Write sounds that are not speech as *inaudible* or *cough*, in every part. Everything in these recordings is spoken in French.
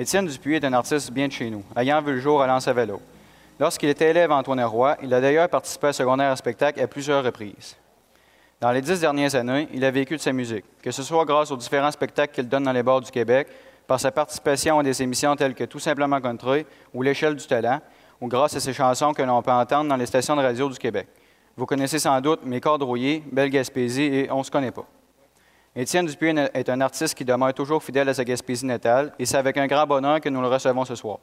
Étienne Dupuis est un artiste bien de chez nous, ayant vu le jour à Lens-Vélo. Lorsqu'il était élève à Antoine Roy, il a d'ailleurs participé à secondaire à spectacle à plusieurs reprises. Dans les dix dernières années, il a vécu de sa musique, que ce soit grâce aux différents spectacles qu'il donne dans les bars du Québec, par sa participation à des émissions telles que Tout simplement Country ou L'échelle du talent, ou grâce à ses chansons que l'on peut entendre dans les stations de radio du Québec. Vous connaissez sans doute Mes cordes rouillées, Belle Gaspésie et On se connaît pas. Étienne Dupuis est un artiste qui demeure toujours fidèle à sa Gaspésie natale et c'est avec un grand bonheur que nous le recevons ce soir.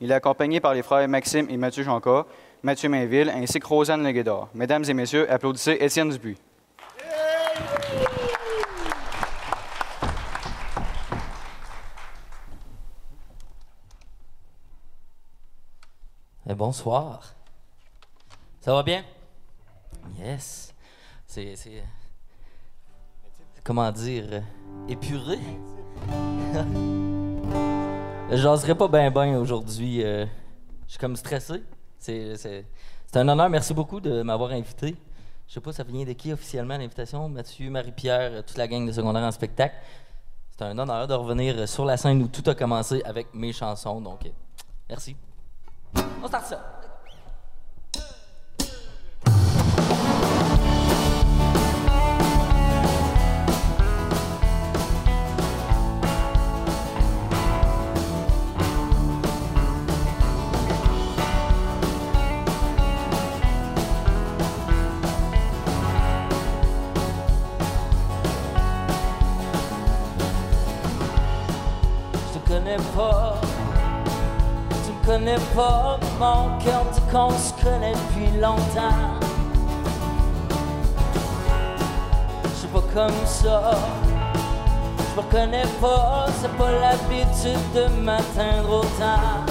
Il est accompagné par les frères Maxime et Mathieu Jonca, Mathieu Mainville ainsi que Rosanne Leguédor. Mesdames et messieurs, applaudissez Étienne Dupuis. Eh, bonsoir. Ça va bien? Yes. C'est. Comment dire? euh, Épuré? *laughs* Je jaserai pas ben ben aujourd'hui. euh, Je suis comme stressé. C'est, un honneur. Merci beaucoup de m'avoir invité. Je sais pas, ça vient de qui officiellement l'invitation? Mathieu, Marie-Pierre, toute la gang de secondaire en spectacle. C'est un honneur de revenir sur la scène où tout a commencé avec mes chansons. Donc, euh, merci. On start ça. Connais pas, tu me connais pas, mon cœur dit qu'on se connaît depuis longtemps. Je pas comme ça, je me connais pas, c'est pas l'habitude de m'atteindre autant.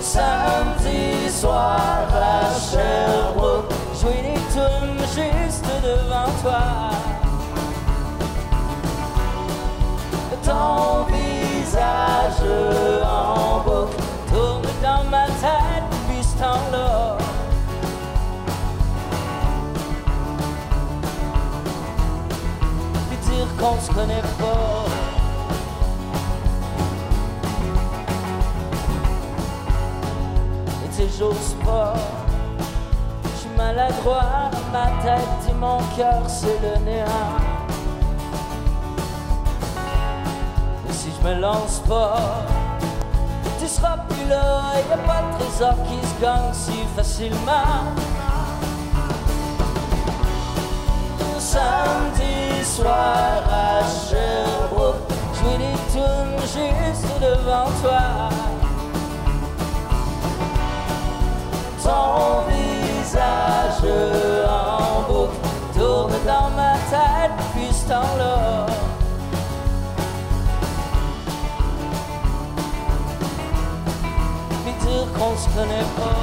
Samedi soir à Sherbrooke, jouer des tunes juste devant toi. Ton visage en boucle tourne dans ma tête depuis ce temps-là. Puis dire qu'on se connaît pas. Et sais, j'ose pas. Je suis maladroit, ma tête et mon cœur, c'est le néant. Me lance pas, tu seras plus là. Y a pas de trésor qui se gagne si facilement. Samedi soir à Sherbrooke, jouer des tunes juste devant toi. Ton visage en boucle tourne dans ma tête depuis ce temps-là. Qu'on se connaît pas.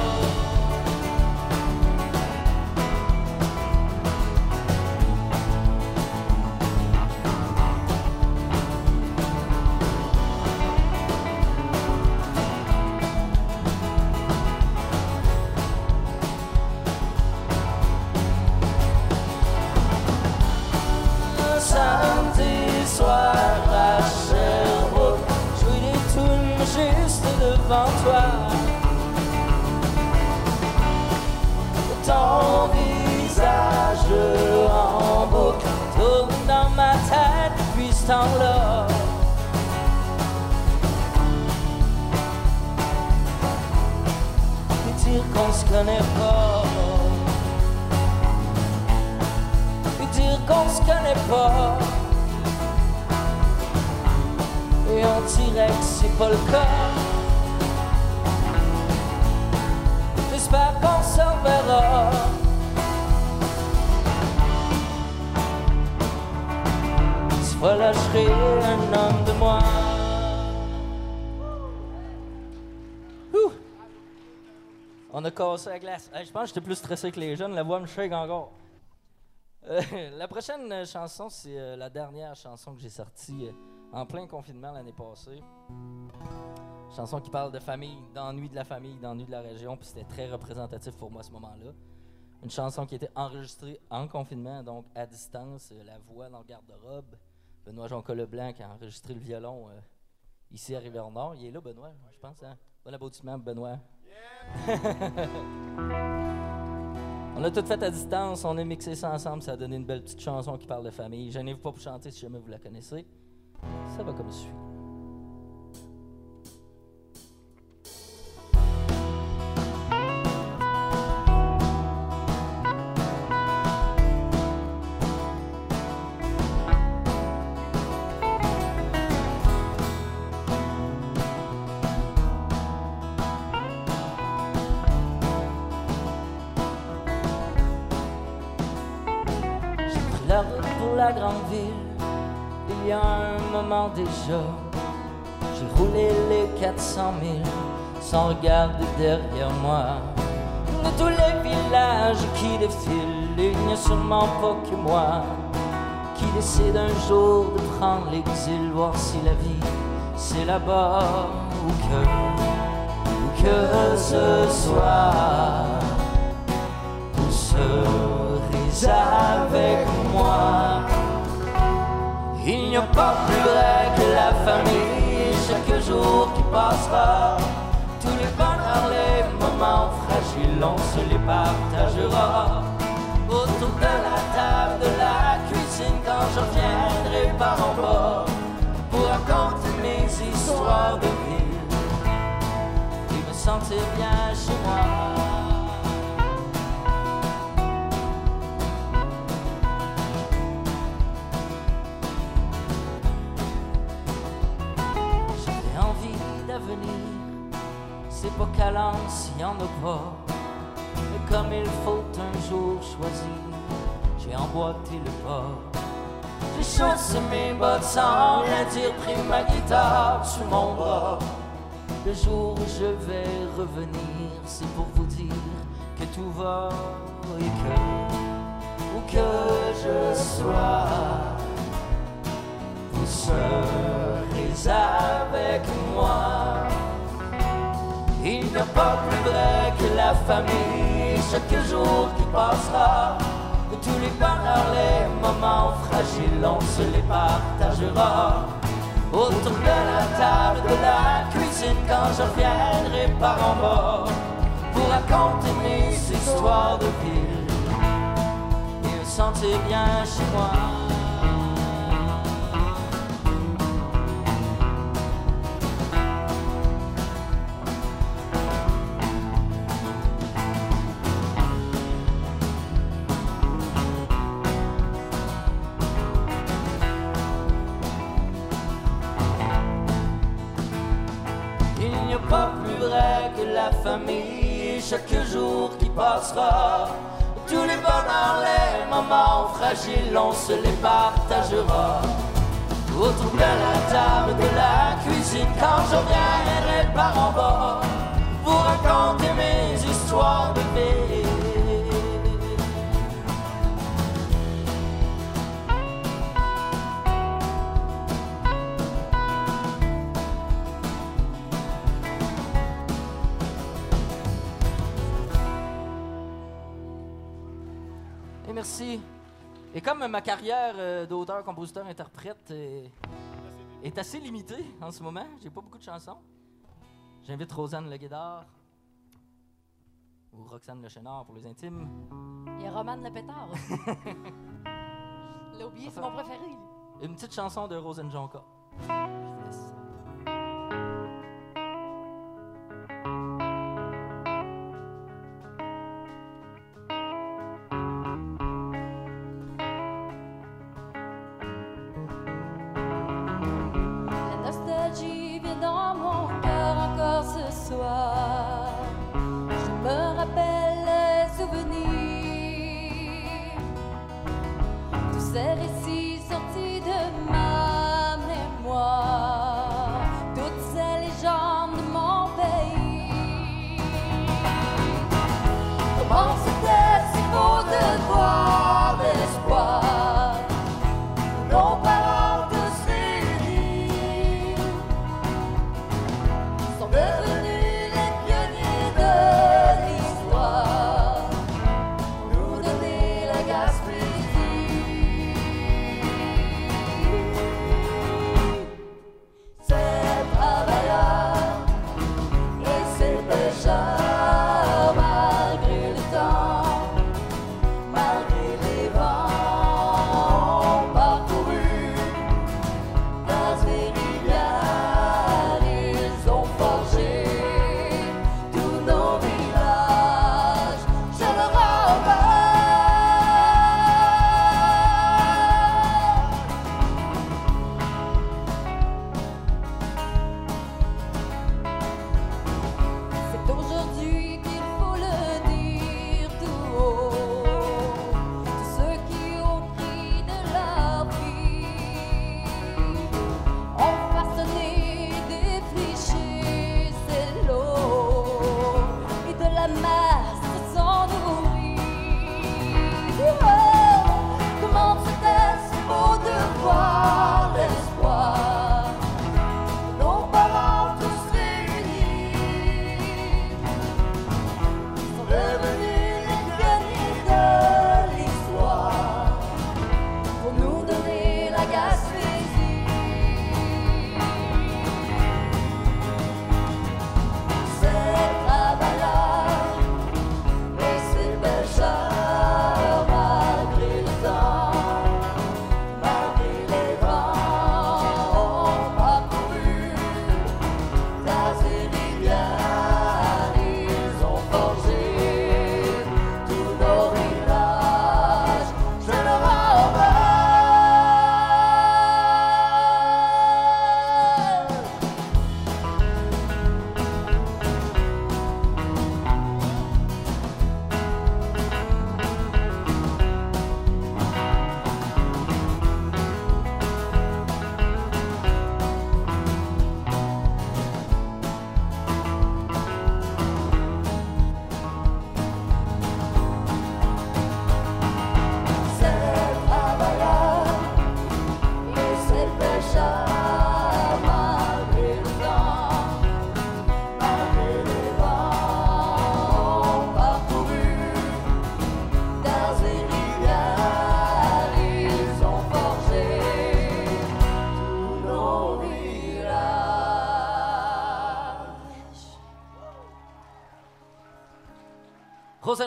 Soir à Sherbrooke, jouer des tunes juste devant toi. Qu'on se connaît pas. Puis dire qu'on se connaît pas. Et on dirait que c'est pas le cas. J'espère qu'on se reverra. Cette fois-là, je serai un homme de moi. On a cassé la glace. Je pense que j'étais plus stressé que les jeunes. La voix me shake encore. Euh, *laughs* la prochaine chanson, c'est euh, la dernière chanson que j'ai sortie euh, en plein confinement l'année passée. Chanson qui parle de famille, d'ennui de la famille, d'ennui de la région, puis c'était très représentatif pour moi à ce moment-là. Une chanson qui était enregistrée en confinement, donc à distance, la voix dans le garde-robe, Benoît Jonca Leblanc qui a enregistré le violon ici à Rivière-Nord. Il est là, Benoît, je pense. Hein? Bon applaudissement, Benoît. *laughs* on a tout fait à distance, on a mixé ça ensemble, ça a donné une belle petite chanson qui parle de famille. Je n'ai pas pour chanter si jamais vous la connaissez. Ça va comme suit. Grande ville, il y a un moment déjà, j'ai roulé les 400 000 sans regarder derrière moi. De tous les villages qui défilent, il n'y a sûrement pas que moi qui décide un jour de prendre l'exil, voir si la vie c'est là-bas ou que, ou que ce soir vous serez avec moi. Il n'y a pas plus vrai que la famille, chaque jour qui passera. Tous les bonheurs, les moments fragiles, on se les partagera. Autour de la table de la cuisine, quand je reviendrai par en bas, pour raconter mes histoires de ville et me sentir bien chez moi. C'est pas calant s'il y en a pas. Mais comme il faut un jour choisir, j'ai emboîté le pas. J'ai chaussé mes bottes sans rien dire, pris ma guitare sous mon bras. Le jour où je vais revenir, c'est pour vous dire que tout va et que, où que je sois, vous serez avec moi. Pas plus vrai que la famille, chaque jour qui passera. De tous les bonheurs, les moments fragiles, on se les partagera. Autour de la table de la cuisine, quand je reviendrai par en bas, pour raconter mes histoires de ville et me sentir bien chez moi. Fragiles, on se les partagera. Autour de la table de la cuisine, quand je reviendrai par en bas, pour raconter mes histoires de vie. Comme ma carrière euh, d'auteur, compositeur, interprète est, assez limitée en ce moment, j'ai pas beaucoup de chansons. J'invite Rosanne Le Guédard ou Roxane Le Chénard pour les intimes. Il y a Romane Le Pétard aussi. *laughs* Oublié, c'est mon préféré. Une petite chanson de Rosanne Jonca. ces récits sortis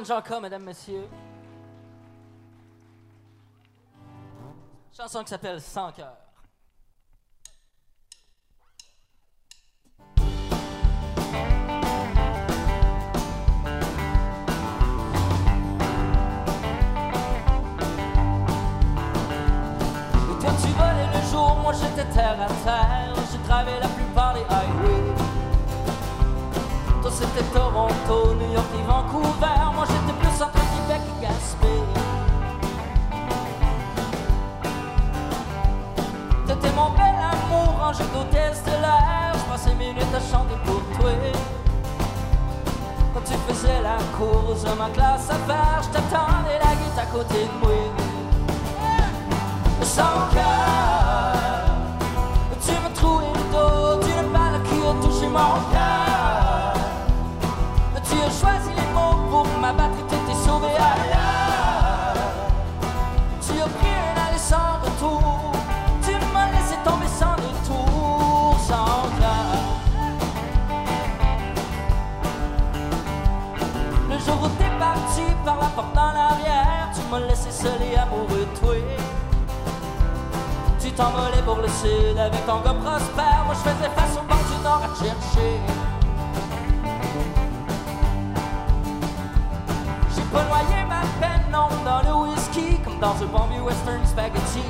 Rosanne Janka, mesdames, messieurs. Chanson qui s'appelle Sans cœur. Toi tu volais le jour, moi j'étais terre à terre. J'ai travaillé la plupart c'était Toronto, New York et Vancouver. Moi j'étais plus entre Québec et Gaspé. T'étais mon bel amour, rangé d'hôtesse de l'air. Je passais mes minutes à chanter pour toi. Quand tu faisais la course de ma classe à faire, je t'attendais la guitare à côté de moi. Sans cœur, tu m'as trouvé le dos d'une balle qui a touché mon cœur. M'as laissé seul et amoureux de toi. Tu t'envolais pour le sud avec ton gars prospère. Moi je faisais face au bord du nord à te chercher. J'ai pas noyé ma peine, non, dans le whisky, comme dans un bon vieux western spaghetti.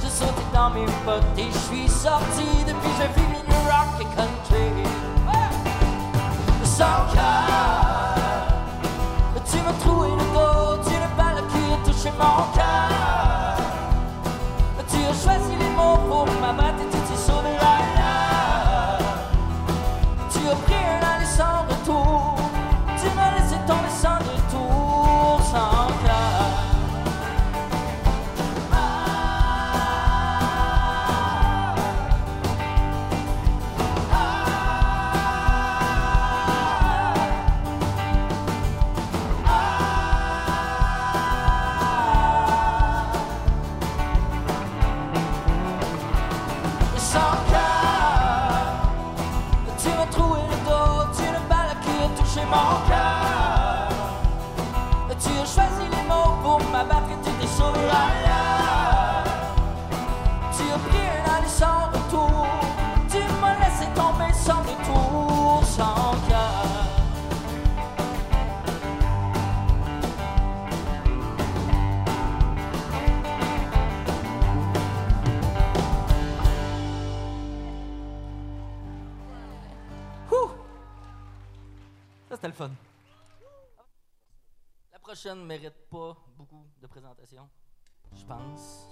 J'ai sauté dans mes bottes et je suis sorti. Depuis j'ai vu New Rock et country. Tu m'as trouvé le dos d'une balle qui a touché mon cœur. Ne mérite pas beaucoup de présentation, je pense.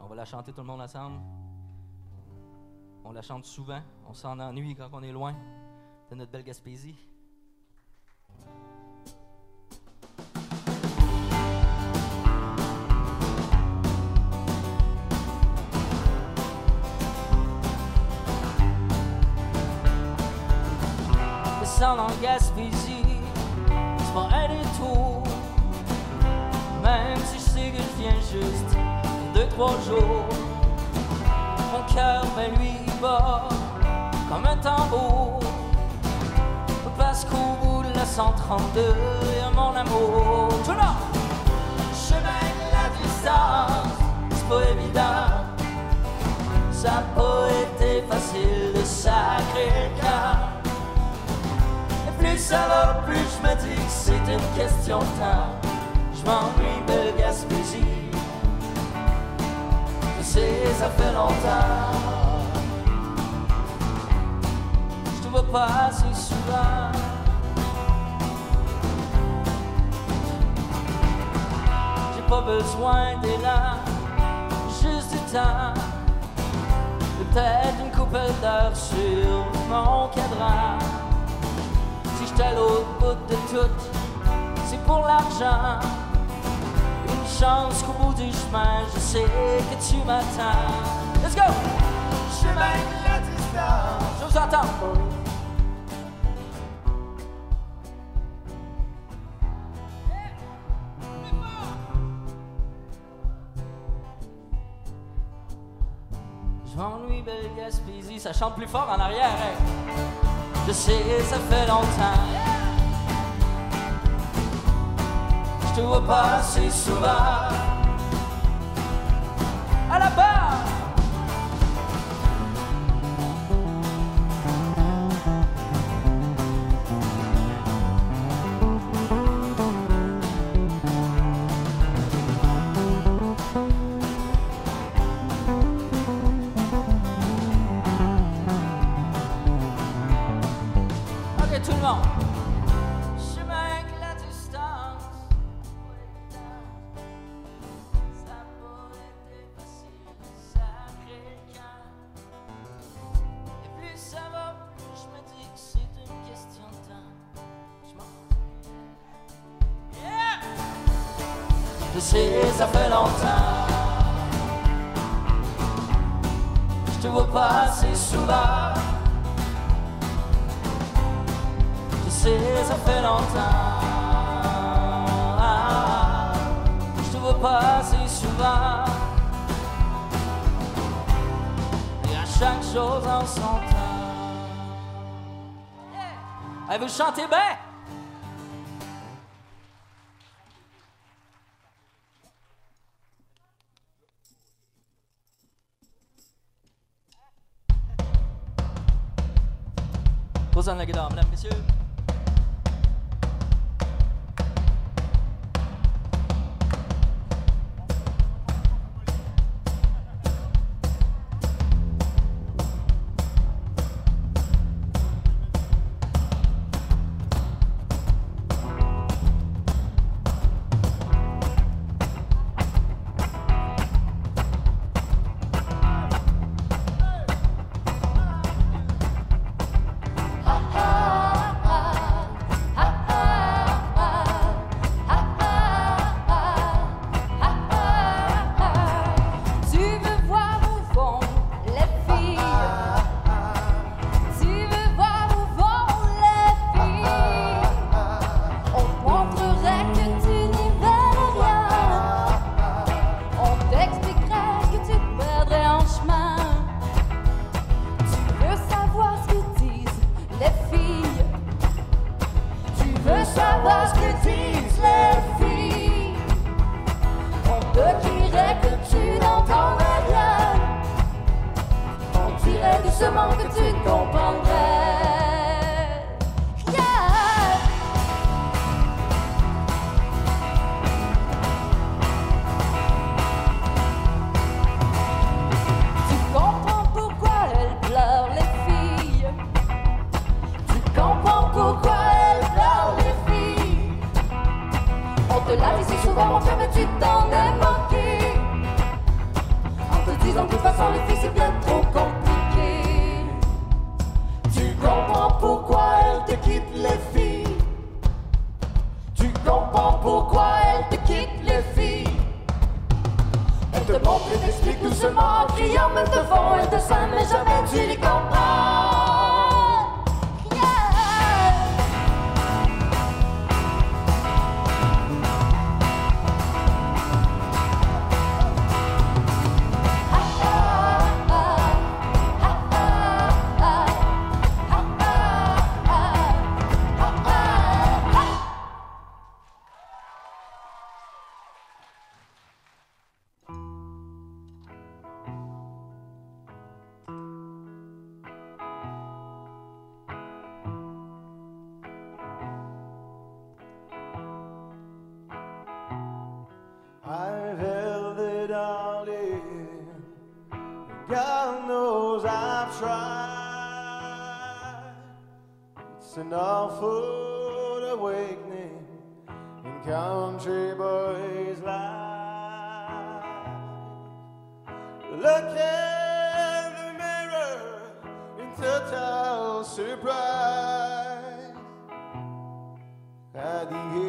On va la chanter tout le monde ensemble. On la chante souvent. On s'en ennuie quand on est loin de notre belle Gaspésie. En Gaspésie, c'est pas un détour. Même si je sais que je viens juste deux, trois jours. Mon cœur, ben lui, bat comme un tambour. Parce qu'au bout de la 132, y a mon amour. Tout là! Chemin de la distance, c'est pas évident. Ça a pas facile de sacrer le cœur. Et plus ça va, plus je me dis que c'est une question de temps. M'ennuie, belle Gaspésie. Je sais, ça fait longtemps. Je te vois pas assez souvent. J'ai pas besoin d'élan, juste du temps. Peut-être une couple d'heures sur mon cadran. Si j'étais à l'autre bout de tout, c'est pour l'argent. Chance qu'au bout du chemin, je sais que tu m'attends. Let's go! Chemin de la distance. Je vous entends. Je m'ennuie, belle Gaspésie, ça chante plus fort en arrière. hein. Je sais, ça fait longtemps Je te vois passer Je sais, ça fait longtemps. Je te vois passer souvent. Je sais, ça fait longtemps. Je te vois passer souvent. Et à chaque chose en son temps. Yeah! Hey, vous chantez bien? Posez la guitare, mesdames, messieurs. Doucement que tu comprendrais. Tu comprends pourquoi elles pleurent les filles. Tu comprends pourquoi elles pleurent les filles. On te l'a dit si souvent, mon frère, mais tu t'en les filles. Tu comprends pourquoi elles te quittent, les filles. Elles te montrent et t'expliquent doucement en criant, même devant elles te sein, mais jamais tu les comprends. price at the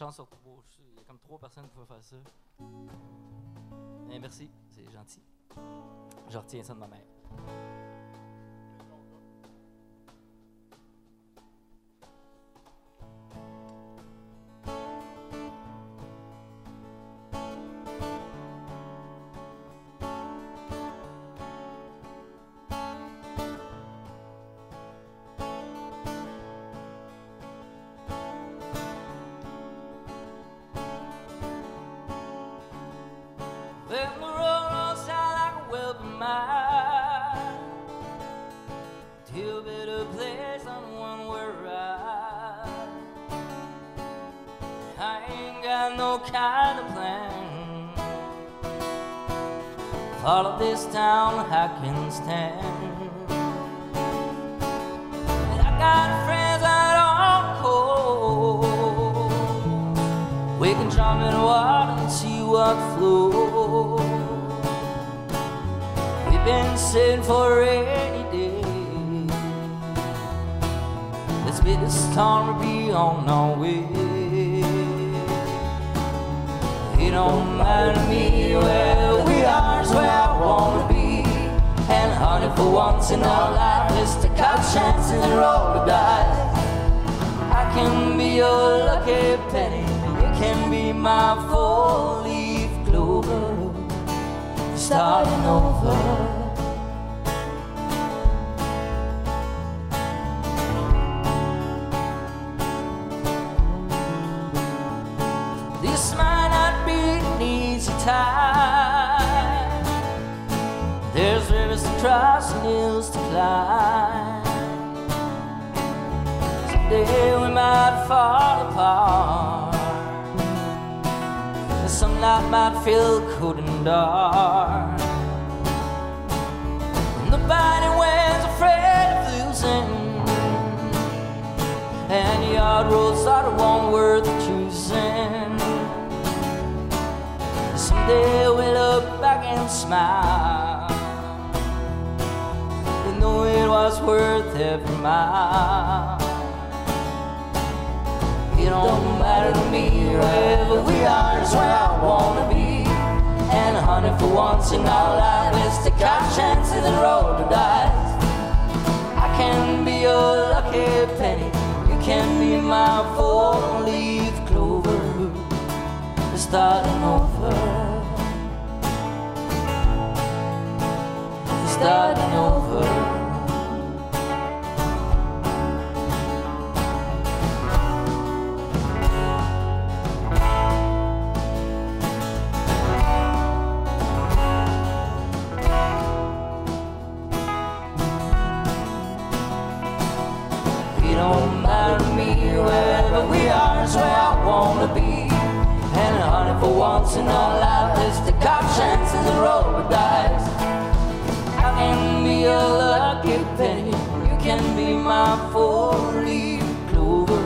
chance. Il y a comme trois personnes qui pouvaient faire ça. Eh, merci, c'est gentil. Je retiens ça de ma mère. Follow this town I can stand. And I got friends out on coast. We can jump in water and see what flows. We've been sitting for a rainy day. Let's be the storm or be on our way. It don't matter me where is where I wanna be. And honey, for once in our life, let's take our chance and roll the dice. I can be your lucky penny, you can be my four-leaf clover, starting over. Cross hills to climb. Someday we might fall apart. The sunlight might feel cold and dark. Nobody wins afraid of losing. And the hard roads are the one worth choosing. Someday we'll look back and smile. It was worth every mile. It don't matter to me wherever we are is where I wanna be. And honey, for once in our life, let's take our chances and roll the dice. I can be your lucky penny, you can be my four-leaf clover, starting over. starting over. Once in our life, there's the cop chances the roll the dice. I can be a lucky penny, you can be my four-leaf clover.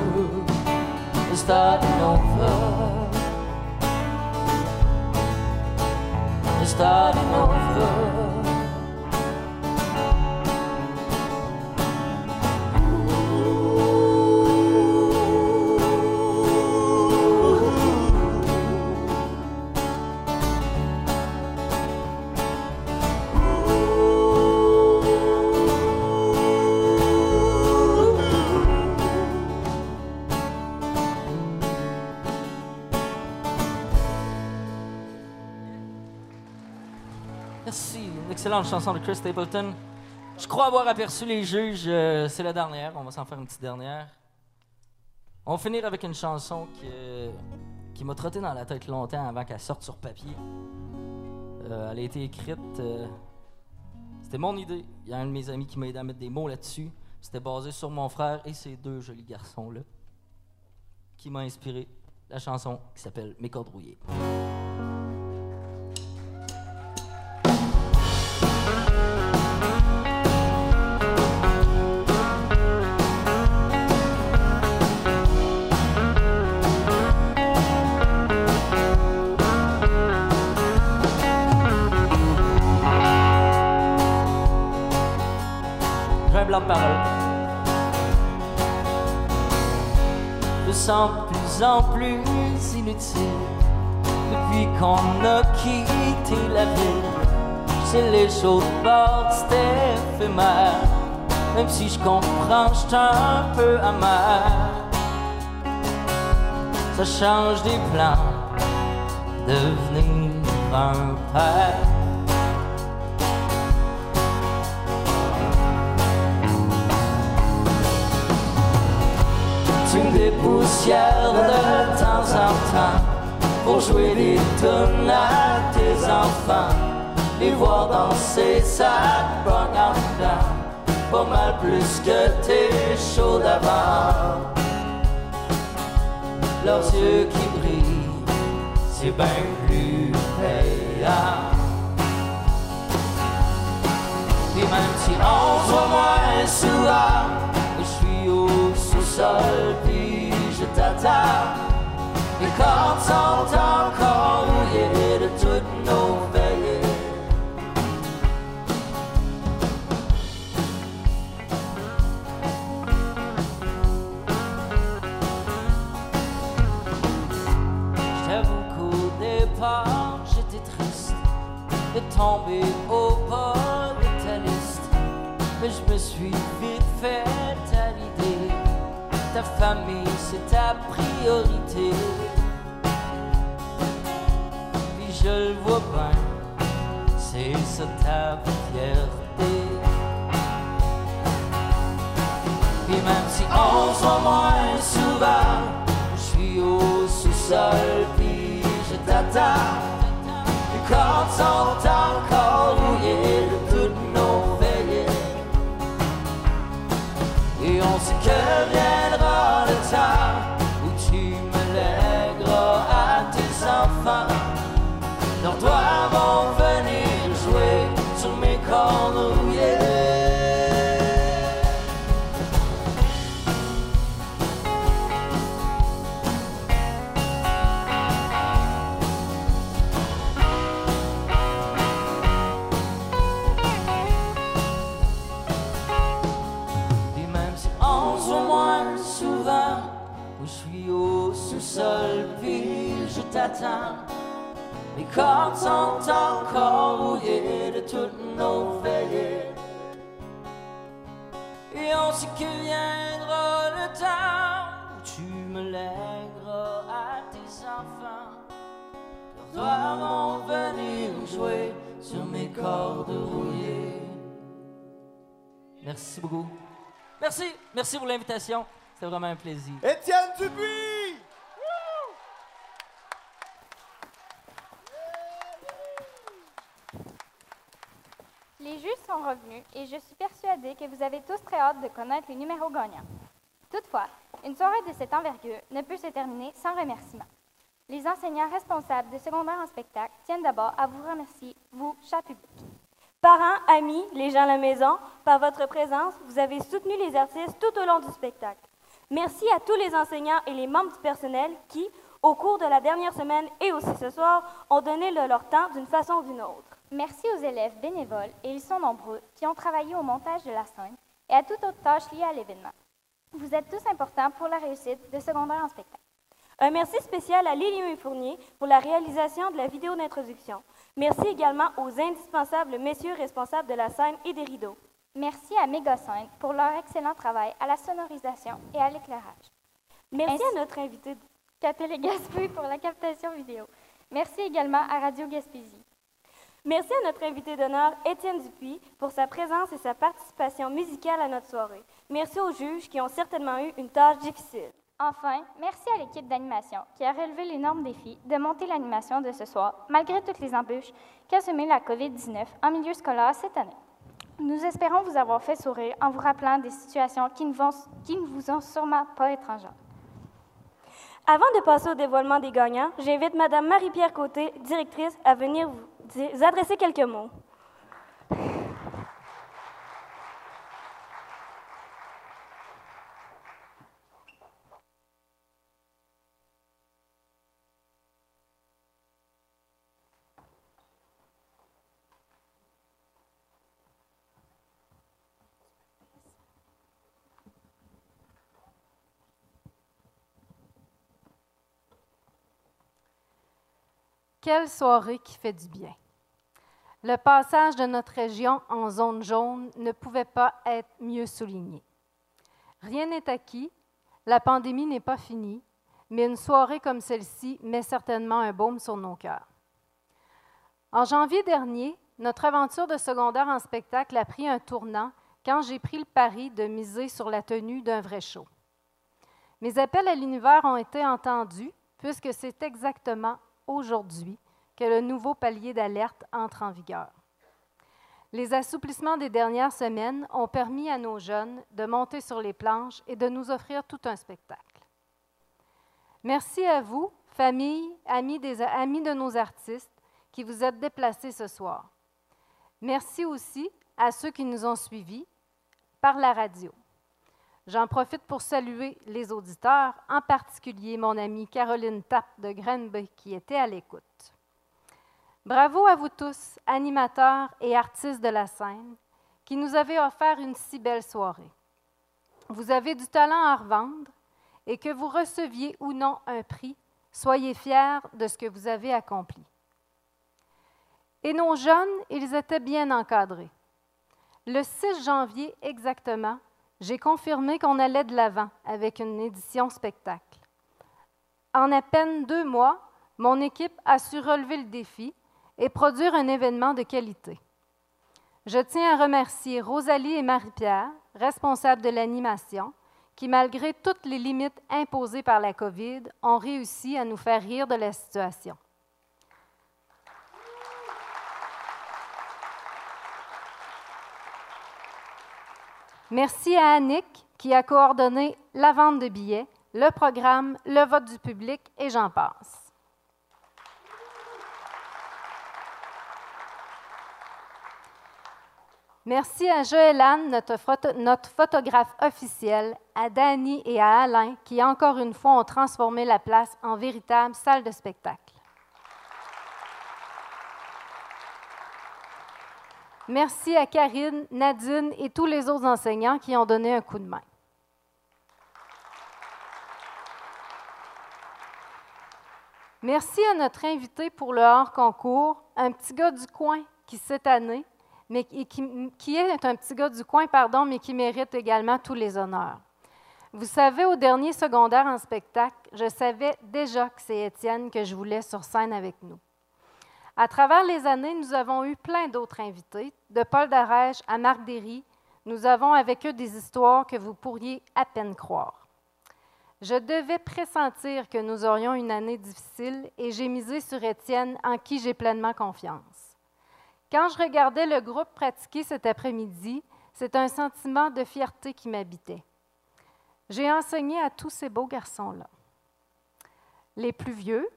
Starting over. Starting over. Excellente chanson de Chris Stapleton. Je crois avoir aperçu les juges. euh, c'est la dernière. On va s'en faire une petite dernière. On va finir avec une chanson qui, qui m'a trotté dans la tête longtemps avant qu'elle sorte sur papier. Euh, elle a été écrite. euh, C'était mon idée. Il y a un de mes amis qui m'a aidé à mettre des mots là-dessus. C'était basé sur mon frère et ces deux jolis garçons-là qui m'a inspiré la chanson qui s'appelle Mes cordes rouillées. De parole. Je sens plus en plus inutile depuis qu'on a quitté la ville. C'est les choses bord, c'était éphémère. Même si je comprends, je suis un peu amer. Ça change des plans, devenir un père. Tu me dépoussières de temps en temps pour jouer des tonnes à tes enfants. Les voir danser, ça te. Pas mal plus que tes shows d'avant. Leurs yeux qui brillent, c'est bien plus payant. Et même si on voit moins souvent, je suis au sous-sol puis je t'attends. Les cordes sont encore rouillées de toutes nos veillées. J'avoue qu'au départ j'étais triste de tomber au bord de. Mais je me suis l'idée. Ta famille, c'est ta priorité. Puis je le vois bien, c'est ça ta fierté. Puis même si on se voit moins souvent, je suis au sous-sol, puis je t'attends. Les cordes sont encore sont encore rouillées de toutes nos veillées. Et on sait que viendra le temps où tu me lègueras à tes enfants. Leurs vont venir jouer sur mes cordes rouillées. Merci beaucoup. Merci, merci pour l'invitation. C'était vraiment un plaisir. Étienne Dupuis! Les juges sont revenus et je suis persuadée que vous avez tous très hâte de connaître les numéros gagnants. Toutefois, une soirée de cette envergure ne peut se terminer sans remerciement. Les enseignants responsables de secondaire en spectacle tiennent d'abord à vous remercier, vous, cher public. Parents, amis, les gens à la maison, par votre présence, vous avez soutenu les artistes tout au long du spectacle. Merci à tous les enseignants et les membres du personnel qui, au cours de la dernière semaine et aussi ce soir, ont donné le- leur temps d'une façon ou d'une autre. Merci aux élèves bénévoles, et ils sont nombreux, qui ont travaillé au montage de la scène et à toute autre tâche liée à l'événement. Vous êtes tous importants pour la réussite de secondaire en spectacle. Un merci spécial à et Fournier pour la réalisation de la vidéo d'introduction. Merci également aux indispensables messieurs responsables de la scène et des rideaux. Merci à Mégascène pour leur excellent travail à la sonorisation et à l'éclairage. Merci Ainsi- à notre invité. Catélé Gaspé pour la captation vidéo. Merci également à Radio Gaspésie. Merci à notre invité d'honneur, Étienne Dupuis, pour sa présence et sa participation musicale à notre soirée. Merci aux juges qui ont certainement eu une tâche difficile. Enfin, merci à l'équipe d'animation qui a relevé l'énorme défi de monter l'animation de ce soir, malgré toutes les embûches qu'a semé la COVID-19 en milieu scolaire cette année. Nous espérons vous avoir fait sourire en vous rappelant des situations qui ne, vont- qui ne vous ont sûrement pas étrangères. Avant de passer au dévoilement des gagnants, j'invite Mme Marie-Pierre Côté, directrice, à venir vous adresser quelques mots. Quelle soirée qui fait du bien. Le passage de notre région en zone jaune ne pouvait pas être mieux souligné. Rien n'est acquis, la pandémie n'est pas finie, mais une soirée comme celle-ci met certainement un baume sur nos cœurs. En janvier dernier, notre aventure de secondaire en spectacle a pris un tournant quand j'ai pris le pari de miser sur la tenue d'un vrai show. Mes appels à l'univers ont été entendus puisque c'est exactement aujourd'hui que le nouveau palier d'alerte entre en vigueur. Les assouplissements des dernières semaines ont permis à nos jeunes de monter sur les planches et de nous offrir tout un spectacle. Merci à vous, famille, amis, des, amis de nos artistes, qui vous êtes déplacés ce soir. Merci aussi à ceux qui nous ont suivis par la radio. J'en profite pour saluer les auditeurs, en particulier mon amie Caroline Tapp de Grenby qui était à l'écoute. Bravo à vous tous, animateurs et artistes de la scène, qui nous avez offert une si belle soirée. Vous avez du talent à revendre et que vous receviez ou non un prix, soyez fiers de ce que vous avez accompli. Et nos jeunes, ils étaient bien encadrés. Le 6 janvier exactement, j'ai confirmé qu'on allait de l'avant avec une édition spectacle. En à peine deux mois, mon équipe a su relever le défi et produire un événement de qualité. Je tiens à remercier Rosalie et Marie-Pierre, responsables de l'animation, qui, malgré toutes les limites imposées par la COVID, ont réussi à nous faire rire de la situation. Merci à Annick qui a coordonné la vente de billets, le programme, le vote du public et j'en passe. Merci à Joëlane, notre, notre photographe officiel, à Dany et à Alain qui, encore une fois, ont transformé la place en véritable salle de spectacle. Merci à Karine, Nadine et tous les autres enseignants qui ont donné un coup de main. Merci à notre invité pour le hors-concours, un petit gars du coin qui, cette année, mais qui- qui est un petit gars du coin, pardon, mais qui mérite également tous les honneurs. Vous savez, au dernier secondaire en spectacle, je savais déjà que c'est Étienne que je voulais sur scène avec nous. À travers les années, nous avons eu plein d'autres invités, de Paul Darèche à Marc Derry, Nous avons avec eux des histoires que vous pourriez à peine croire. Je devais pressentir que nous aurions une année difficile et j'ai misé sur Étienne en qui j'ai pleinement confiance. Quand je regardais le groupe pratiquer cet après-midi, c'est un sentiment de fierté qui m'habitait. J'ai enseigné à tous ces beaux garçons-là. Les plus vieux,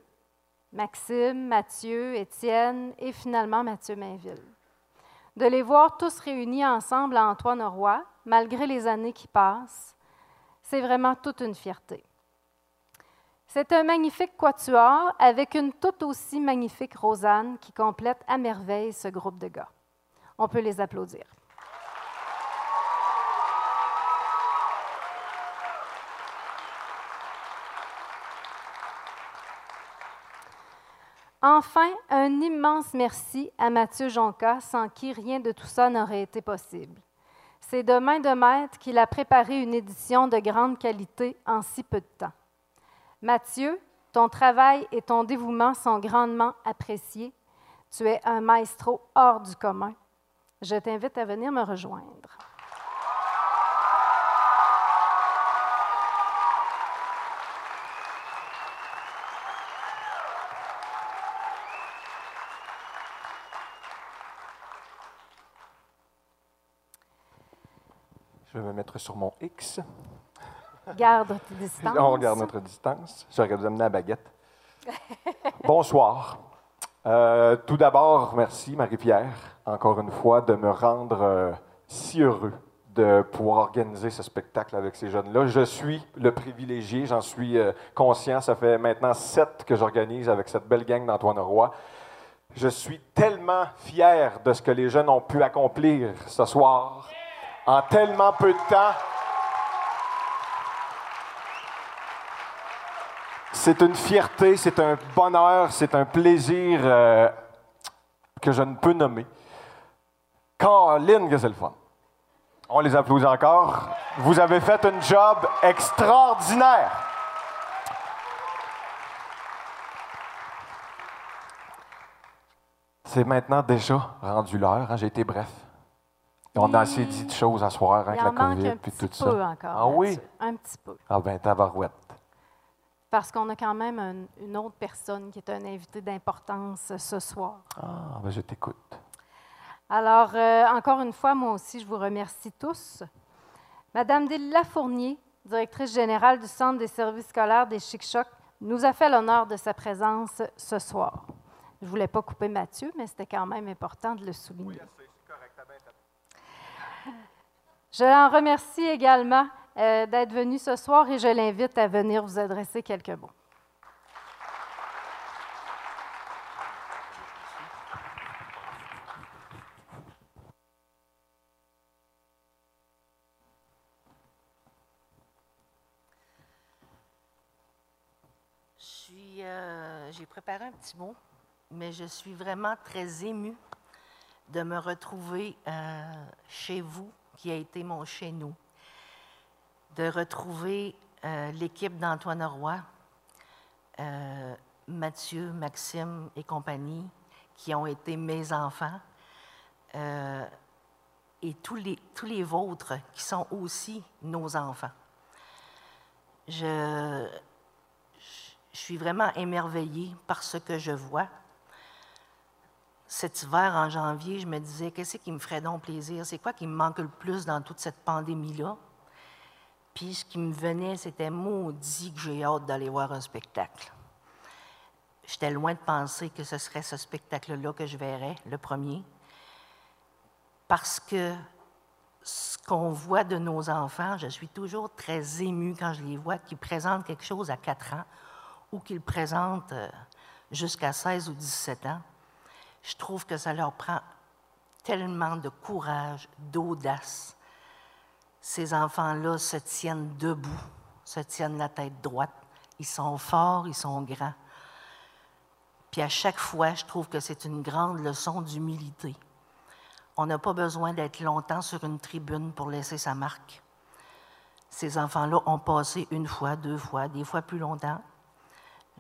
Maxime, Mathieu, Étienne et finalement Mathieu Mainville. De les voir tous réunis ensemble à Antoine Roy, malgré les années qui passent, c'est vraiment toute une fierté. C'est un magnifique quatuor avec une tout aussi magnifique Rosanne qui complète à merveille ce groupe de gars. On peut les applaudir. Enfin, un immense merci à Mathieu Jonca, sans qui rien de tout ça n'aurait été possible. C'est de main de maître qu'il a préparé une édition de grande qualité en si peu de temps. Mathieu, ton travail et ton dévouement sont grandement appréciés. Tu es un maestro hors du commun. Je t'invite à venir me rejoindre. Mettre sur mon X. Garde tes distances. On regarde notre distance. J'aurais dû amener la baguette. *laughs* Bonsoir. Euh, tout d'abord, merci Marie-Pierre, encore une fois, de me rendre euh, si heureux de pouvoir organiser ce spectacle avec ces jeunes-là. Je suis le privilégié, j'en suis euh, conscient. Ça fait maintenant sept que j'organise avec cette belle gang d'Antoine Roy. Je suis tellement fier de ce que les jeunes ont pu accomplir ce soir en tellement peu de temps. C'est une fierté, c'est un bonheur, c'est un plaisir euh, que je ne peux nommer. Caroline, que c'est le fun. On les applaudit encore. Vous avez fait un job extraordinaire. C'est maintenant déjà rendu l'heure. hein, J'ai été bref. On a assez dit de choses à soir avec la COVID un et petit tout peu ça. encore. Ah oui? Un petit peu. Ah ben, tabarouette. Parce qu'on a quand même un- une autre personne qui est un invité d'importance ce soir. Ah, ben je t'écoute. Alors, euh, encore une fois, moi aussi, je vous remercie tous. Madame Delilah Fournier, directrice générale du Centre des services scolaires des Chic-Chocs, nous a fait l'honneur de sa présence ce soir. Je ne voulais pas couper Mathieu, mais c'était quand même important de le souligner. Je l'en remercie également euh, d'être venu ce soir et je l'invite à venir vous adresser quelques mots. Euh, j'ai préparé un petit mot, mais je suis vraiment très émue de me retrouver euh, chez vous, qui a été mon chez nous, de retrouver euh, l'équipe d'Antoine Roy, euh, Mathieu, Maxime et compagnie, qui ont été mes enfants, euh, et tous les, tous les vôtres qui sont aussi nos enfants. Je suis vraiment émerveillée par ce que je vois. Cet hiver, en janvier, je me disais, qu'est-ce qui me ferait donc plaisir? C'est quoi qui me manque le plus dans toute cette pandémie-là? Puis ce qui me venait, c'était maudit que j'ai hâte d'aller voir un spectacle. J'étais loin de penser que ce serait ce spectacle-là que je verrais, le premier. Parce que ce qu'on voit de nos enfants, je suis toujours très émue quand je les vois, qui présentent quelque chose à 4 ans ou qu'ils présentent euh, jusqu'à 16 ou 17 ans. Je trouve que ça leur prend tellement de courage, d'audace. Ces enfants-là se tiennent debout, se tiennent la tête droite. Ils sont forts, ils sont grands. Puis à chaque fois, je trouve que c'est une grande leçon d'humilité. On n'a pas besoin d'être longtemps sur une tribune pour laisser sa marque. Ces enfants-là ont passé une fois, deux fois, des fois plus longtemps.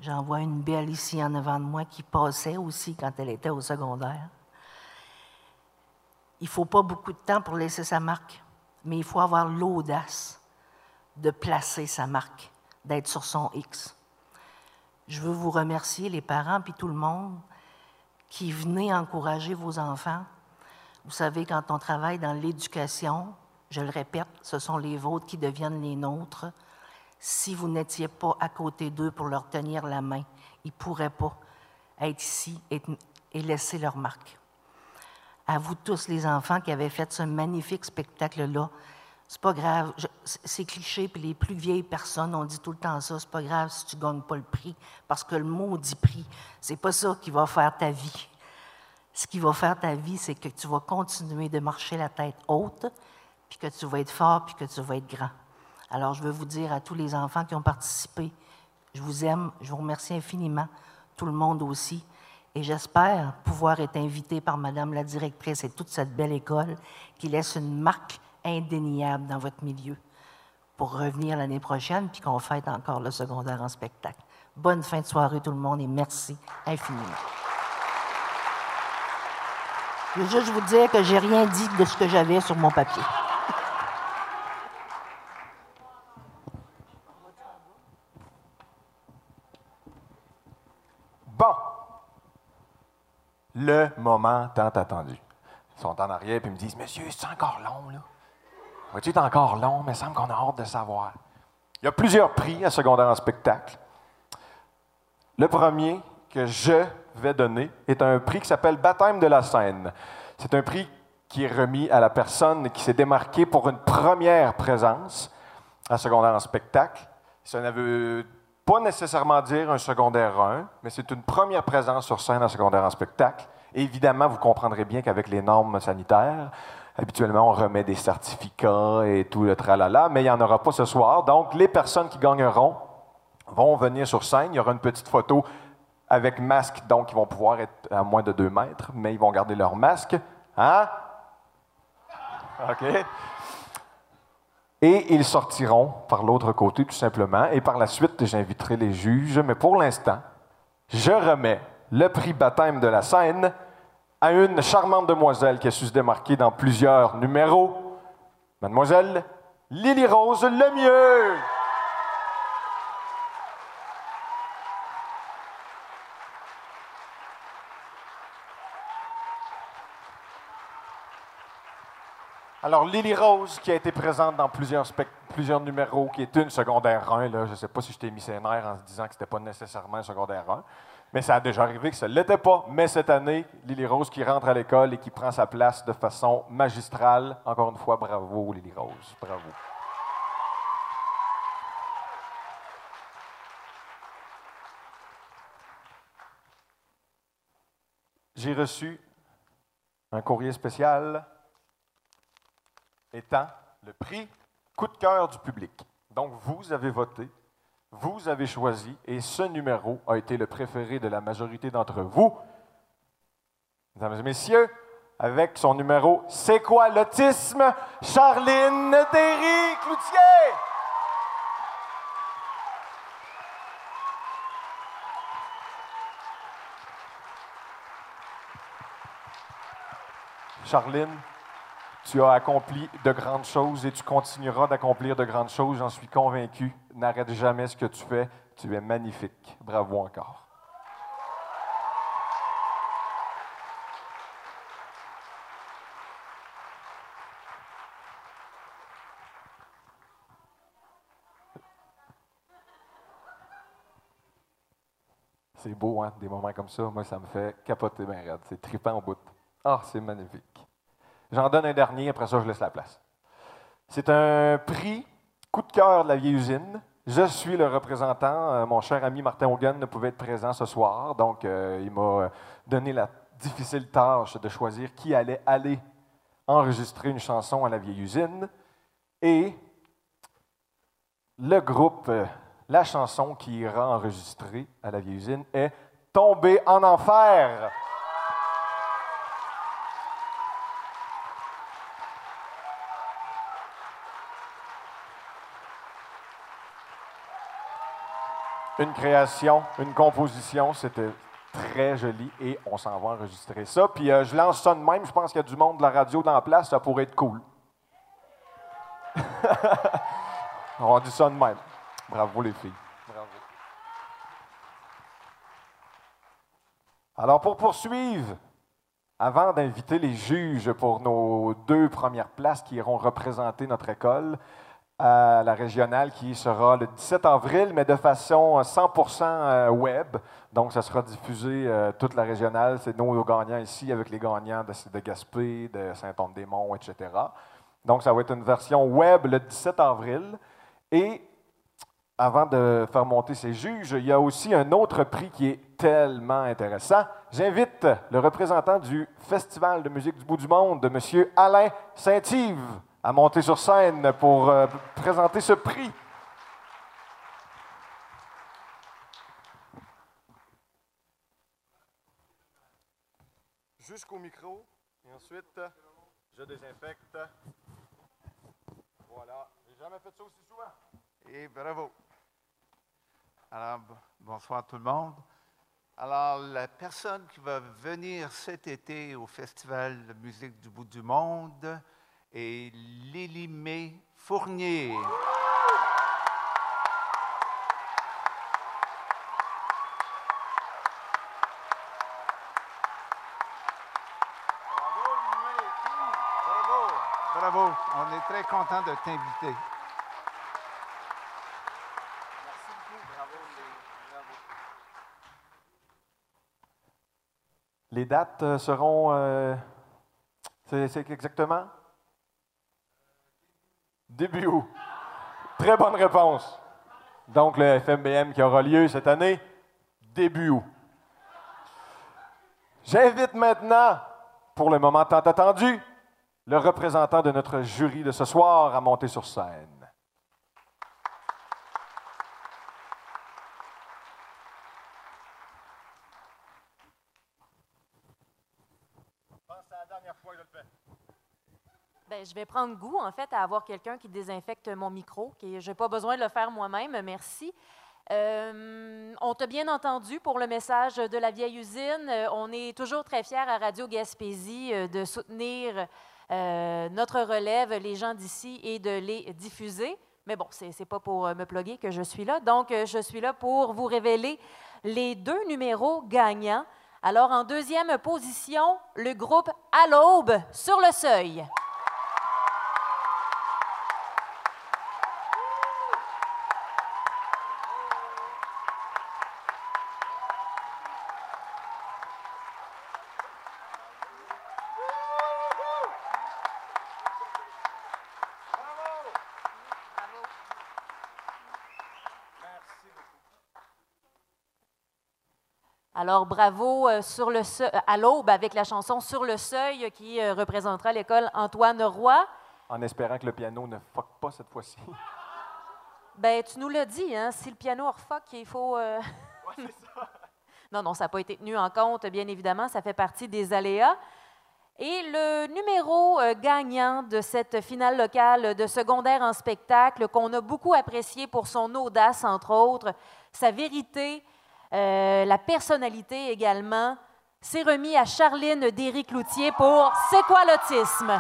J'en vois une belle ici en avant de moi qui passait aussi quand elle était au secondaire. Il ne faut pas beaucoup de temps pour laisser sa marque. mais il faut avoir l'audace de placer sa marque, d'être sur son X. Je veux vous remercier, les parents, puis tout le monde, qui venez encourager vos enfants. Vous savez, quand on travaille dans l'éducation, je le répète, ce sont les vôtres qui deviennent les nôtres. Si vous n'étiez pas à côté d'eux pour leur tenir la main, ils ne pourraient pas être ici et, laisser leur marque. À vous tous, les enfants qui avez fait ce magnifique spectacle-là, c'est pas grave, c'est- cliché, puis les plus vieilles personnes ont dit tout le temps ça, c'est pas grave si tu gagnes pas le prix, parce que le maudit prix, c'est pas ça qui va faire ta vie. Ce qui va faire ta vie, c'est que tu vas continuer de marcher la tête haute, puis que tu vas être fort, puis que tu vas être grand. Alors, je veux vous dire à tous les enfants qui ont participé, je vous aime, je vous remercie infiniment, tout le monde aussi, et j'espère pouvoir être invité par Madame la directrice et toute cette belle école qui laisse une marque indéniable dans votre milieu pour revenir l'année prochaine, puis qu'on fête encore le secondaire en spectacle. Bonne fin de soirée tout le monde et merci infiniment. Je veux juste vous dire que j'ai rien dit de ce que j'avais sur mon papier. Bon. Le moment tant attendu. Ils sont en arrière et me disent Monsieur, c'est encore long, là Vois-tu, c'est encore long, mais il semble qu'on a hâte de savoir. Il y a plusieurs prix à secondaire en spectacle. Le premier que je vais donner est un prix qui s'appelle Baptême de la scène. C'est un prix qui est remis à la personne qui s'est démarquée pour une première présence à secondaire en spectacle. Ça ne veut pas nécessairement dire un secondaire 1, mais c'est une première présence sur scène à secondaire en spectacle. Évidemment, vous comprendrez bien qu'avec les normes sanitaires, habituellement, on remet des certificats et tout le tralala, mais il n'y en aura pas ce soir. Donc, les personnes qui gagneront vont venir sur scène. Il y aura une petite photo avec masque, donc ils vont pouvoir être à moins de 2 mètres, mais ils vont garder leur masque. Hein? OK? Et ils sortiront par l'autre côté, tout simplement. Et par la suite, j'inviterai les juges. Mais pour l'instant, je remets le prix baptême de la scène à une charmante demoiselle qui a su se démarquer dans plusieurs numéros. Mademoiselle Lily Rose Lemieux. Alors, Lily Rose, qui a été présente dans plusieurs, numéros, qui est une secondaire 1, là, je ne sais pas si je t'ai mis ses nerfs en se disant que ce n'était pas nécessairement un secondaire 1, mais ça a déjà arrivé que ça ne l'était pas. Mais cette année, Lily Rose qui rentre à l'école et qui prend sa place de façon magistrale. Encore une fois, bravo, Lily Rose. Bravo. J'ai reçu un courrier spécial étant le prix coup de cœur du public. Donc, vous avez voté, vous avez choisi, et ce numéro a été le préféré de la majorité d'entre vous. Mesdames et messieurs, avec son numéro C'est quoi l'autisme? Charline Derry Cloutier! Charline, tu as accompli de grandes choses et tu continueras d'accomplir de grandes choses, j'en suis convaincu. N'arrête jamais ce que tu fais. Tu es magnifique. Bravo encore. C'est beau, hein, des moments comme ça. Moi, ça me fait capoter bien raide. C'est trippant au bout. Ah, c'est magnifique. J'en donne un dernier, après ça, je laisse la place. C'est un prix coup de cœur de la vieille usine. Je suis le représentant. Euh, mon cher ami Martin Hogan ne pouvait être présent ce soir, donc euh, il m'a donné la difficile tâche de choisir qui allait aller enregistrer une chanson à la vieille usine. Et le groupe, euh, la chanson qui ira enregistrer à la vieille usine est Tombé en enfer. Une création, une composition, c'était très joli et on s'en va enregistrer ça. Puis euh, je lance ça de même, je pense qu'il y a du monde de la radio dans la place, ça pourrait être cool. *laughs* On dit ça de même. Bravo les filles. Bravo. Alors pour poursuivre, avant d'inviter les juges pour nos deux premières places qui iront représenter notre école à la régionale qui sera le 17 avril, mais de façon 100% euh, web. Donc, ça sera diffusé euh, toute la régionale. C'est nos gagnants ici avec les gagnants de, de Gaspé, de Saint-Anne-des-Monts, etc. Donc, ça va être une version web le 17 avril. Et avant de faire monter ces juges, il y a aussi un autre prix qui est tellement intéressant. J'invite le représentant du Festival de musique du bout du monde, M. Alain Saint-Yves, à monter sur scène pour euh, présenter ce prix. Jusqu'au micro, et ensuite, je désinfecte. Voilà, j'ai jamais fait ça aussi souvent. Et bravo. Alors, bonsoir tout le monde. Alors, la personne qui va venir cet été au Festival de musique du bout du monde est Lily May Fournier. Bravo, bravo. On est très content de t'inviter. Les dates euh, seront. euh, c'est exactement? Début août. Très bonne réponse. Donc, le FMBM qui aura lieu cette année, début août. J'invite maintenant, pour le moment tant attendu, le représentant de notre jury de ce soir à monter sur scène. Ben, je vais prendre goût, en fait, à avoir quelqu'un qui désinfecte mon micro. Je n'ai pas besoin de le faire moi-même, merci. Euh, on t'a bien entendu pour le message de la vieille usine. Euh, on est toujours très fiers à Radio Gaspésie euh, de soutenir notre relève, les gens d'ici, et de les diffuser. Mais bon, ce n'est pas pour me plugger que je suis là. Donc, je suis là pour vous révéler les deux numéros gagnants. Alors, en deuxième position, le groupe À l'aube sur le seuil. Alors, bravo euh, sur le seu- à l'aube avec la chanson Sur le seuil qui euh, représentera l'école Antoine Roy. En espérant que le piano ne fuck pas cette fois-ci. *laughs* Ben, tu nous l'as dit, hein, si le piano refuck, il faut. euh, *laughs* non, non, ça n'a pas été tenu en compte, bien évidemment, ça fait partie des aléas. Et le numéro euh, gagnant de cette finale locale de secondaire en spectacle, qu'on a beaucoup apprécié pour son audace, entre autres, sa vérité, euh, la personnalité également, s'est remis à Charline Derry-Cloutier pour C'est quoi l'autisme?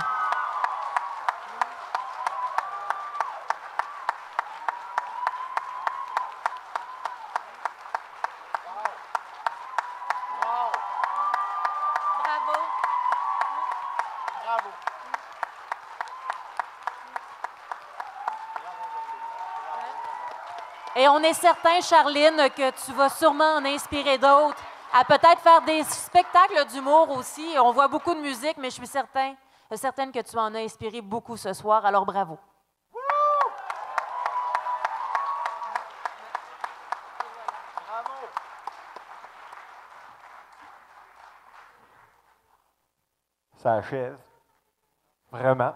Bravo. Bravo. Et on est certain, Charline, que tu vas sûrement en inspirer d'autres à peut-être faire des spectacles d'humour aussi. On voit beaucoup de musique, mais je suis certain, certaine que tu en as inspiré beaucoup ce soir. Alors bravo. Ça achève. Vraiment.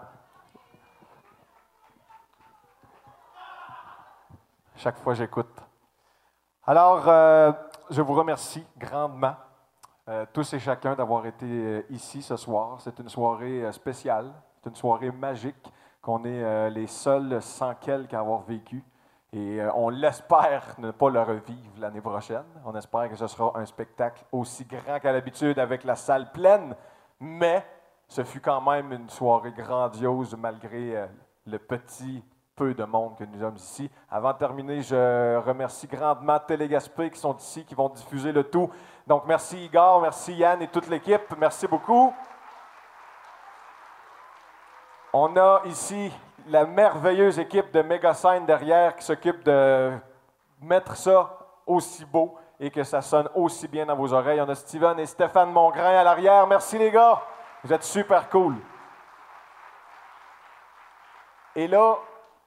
Chaque fois, j'écoute. Alors, euh, je vous remercie grandement, euh, tous et chacun, d'avoir été euh, ici ce soir. C'est une soirée spéciale, c'est une soirée magique qu'on est les seuls sans quelques à avoir vécu. Et on l'espère ne pas le revivre l'année prochaine. On espère que ce sera un spectacle aussi grand qu'à l'habitude avec la salle pleine. Mais ce fut quand même une soirée grandiose malgré le petit peu de monde que nous sommes ici. Avant de terminer, je remercie grandement Télégaspé qui sont ici, qui vont diffuser le tout. Donc, merci Igor, merci Yann et toute l'équipe. Merci beaucoup. On a ici la merveilleuse équipe de Megasign derrière qui s'occupe de mettre ça aussi beau et que ça sonne aussi bien dans vos oreilles. On a Steven et Stéphane Mongrain à l'arrière. Merci les gars. Vous êtes super cool. Et là,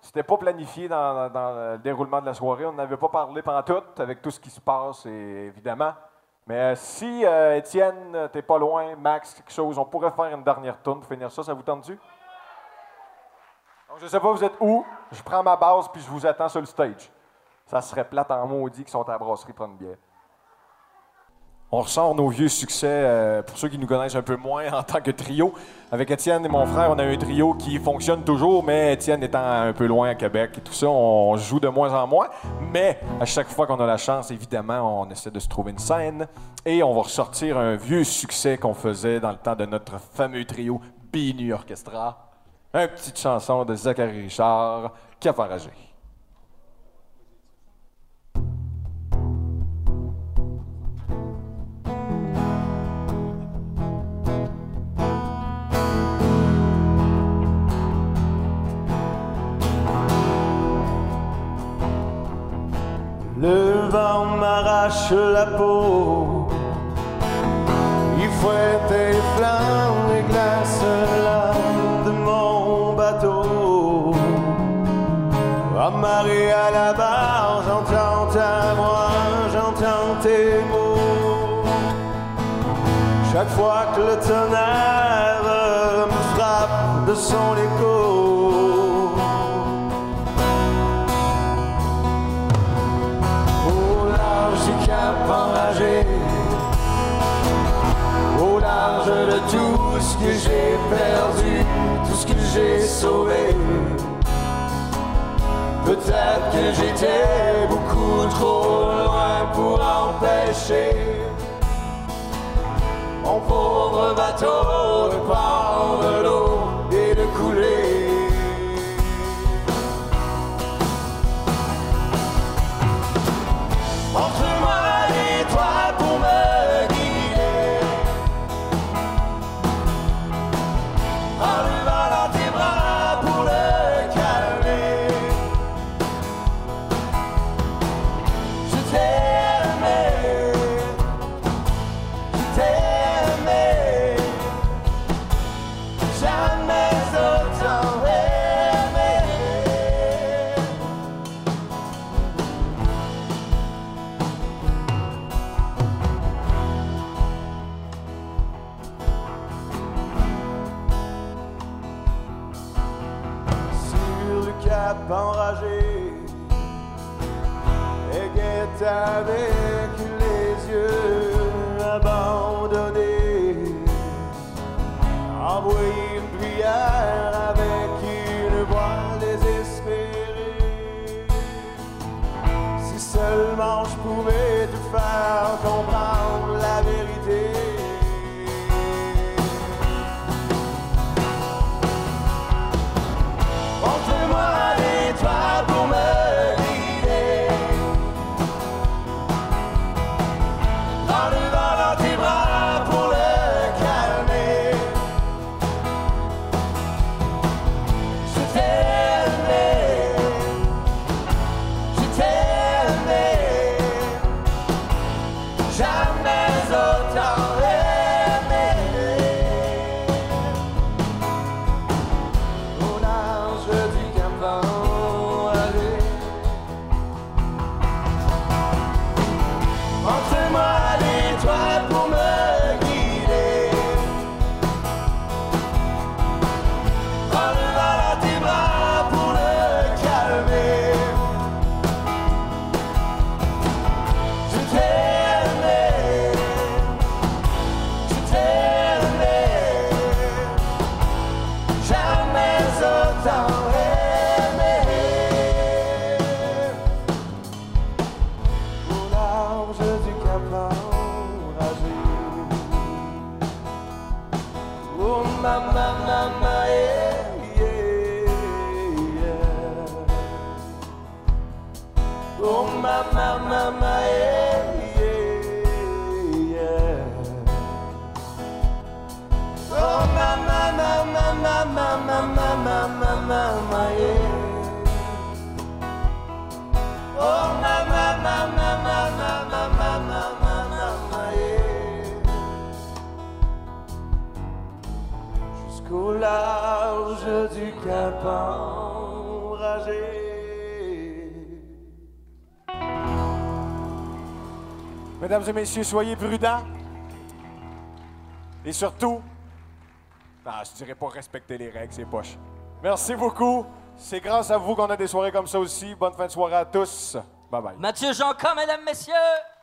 c'était pas planifié dans, le déroulement de la soirée. On n'avait pas parlé pendant tout avec tout ce qui se passe, évidemment. Mais euh, si, euh, Étienne, t'es pas loin, Max, quelque chose, on pourrait faire une dernière tourne pour finir ça. Ça vous tente-tu? Donc, je sais pas, vous êtes où? Je prends ma base puis je vous attends sur le stage. Ça serait plate en maudit qui sont à la brasserie prendre une. On ressort nos vieux succès, euh, pour ceux qui nous connaissent un peu moins *laughs* en tant que trio. Avec Étienne et mon frère, on a un trio qui fonctionne toujours, mais Étienne étant un peu loin à Québec et tout ça, on joue de moins en moins. Mais à chaque fois qu'on a la chance, évidemment, on essaie de se trouver une scène et on va ressortir un vieux succès qu'on faisait dans le temps de notre fameux trio BNU Orchestra. Une petite chanson de Zachary Richard, Cap enragé. Le vent m'arrache la peau. Il fouette et flammes et glace l'âme de mon bateau. Amarré à la barre, j'entends ta voix, j'entends tes mots. Chaque fois que le tonnerre me frappe de son écho. Au large de tout ce que j'ai perdu Tout ce que j'ai sauvé. Peut-être que j'étais beaucoup trop loin pour empêcher Mon pauvre bateau de prendre l'eau Mesdames et messieurs, soyez prudents. Et surtout, non, je dirais pas respecter les règles, c'est poche. Merci beaucoup. C'est grâce à vous qu'on a des soirées comme ça aussi. Bonne fin de soirée à tous. Bye bye. Mathieu Janca, mesdames, messieurs!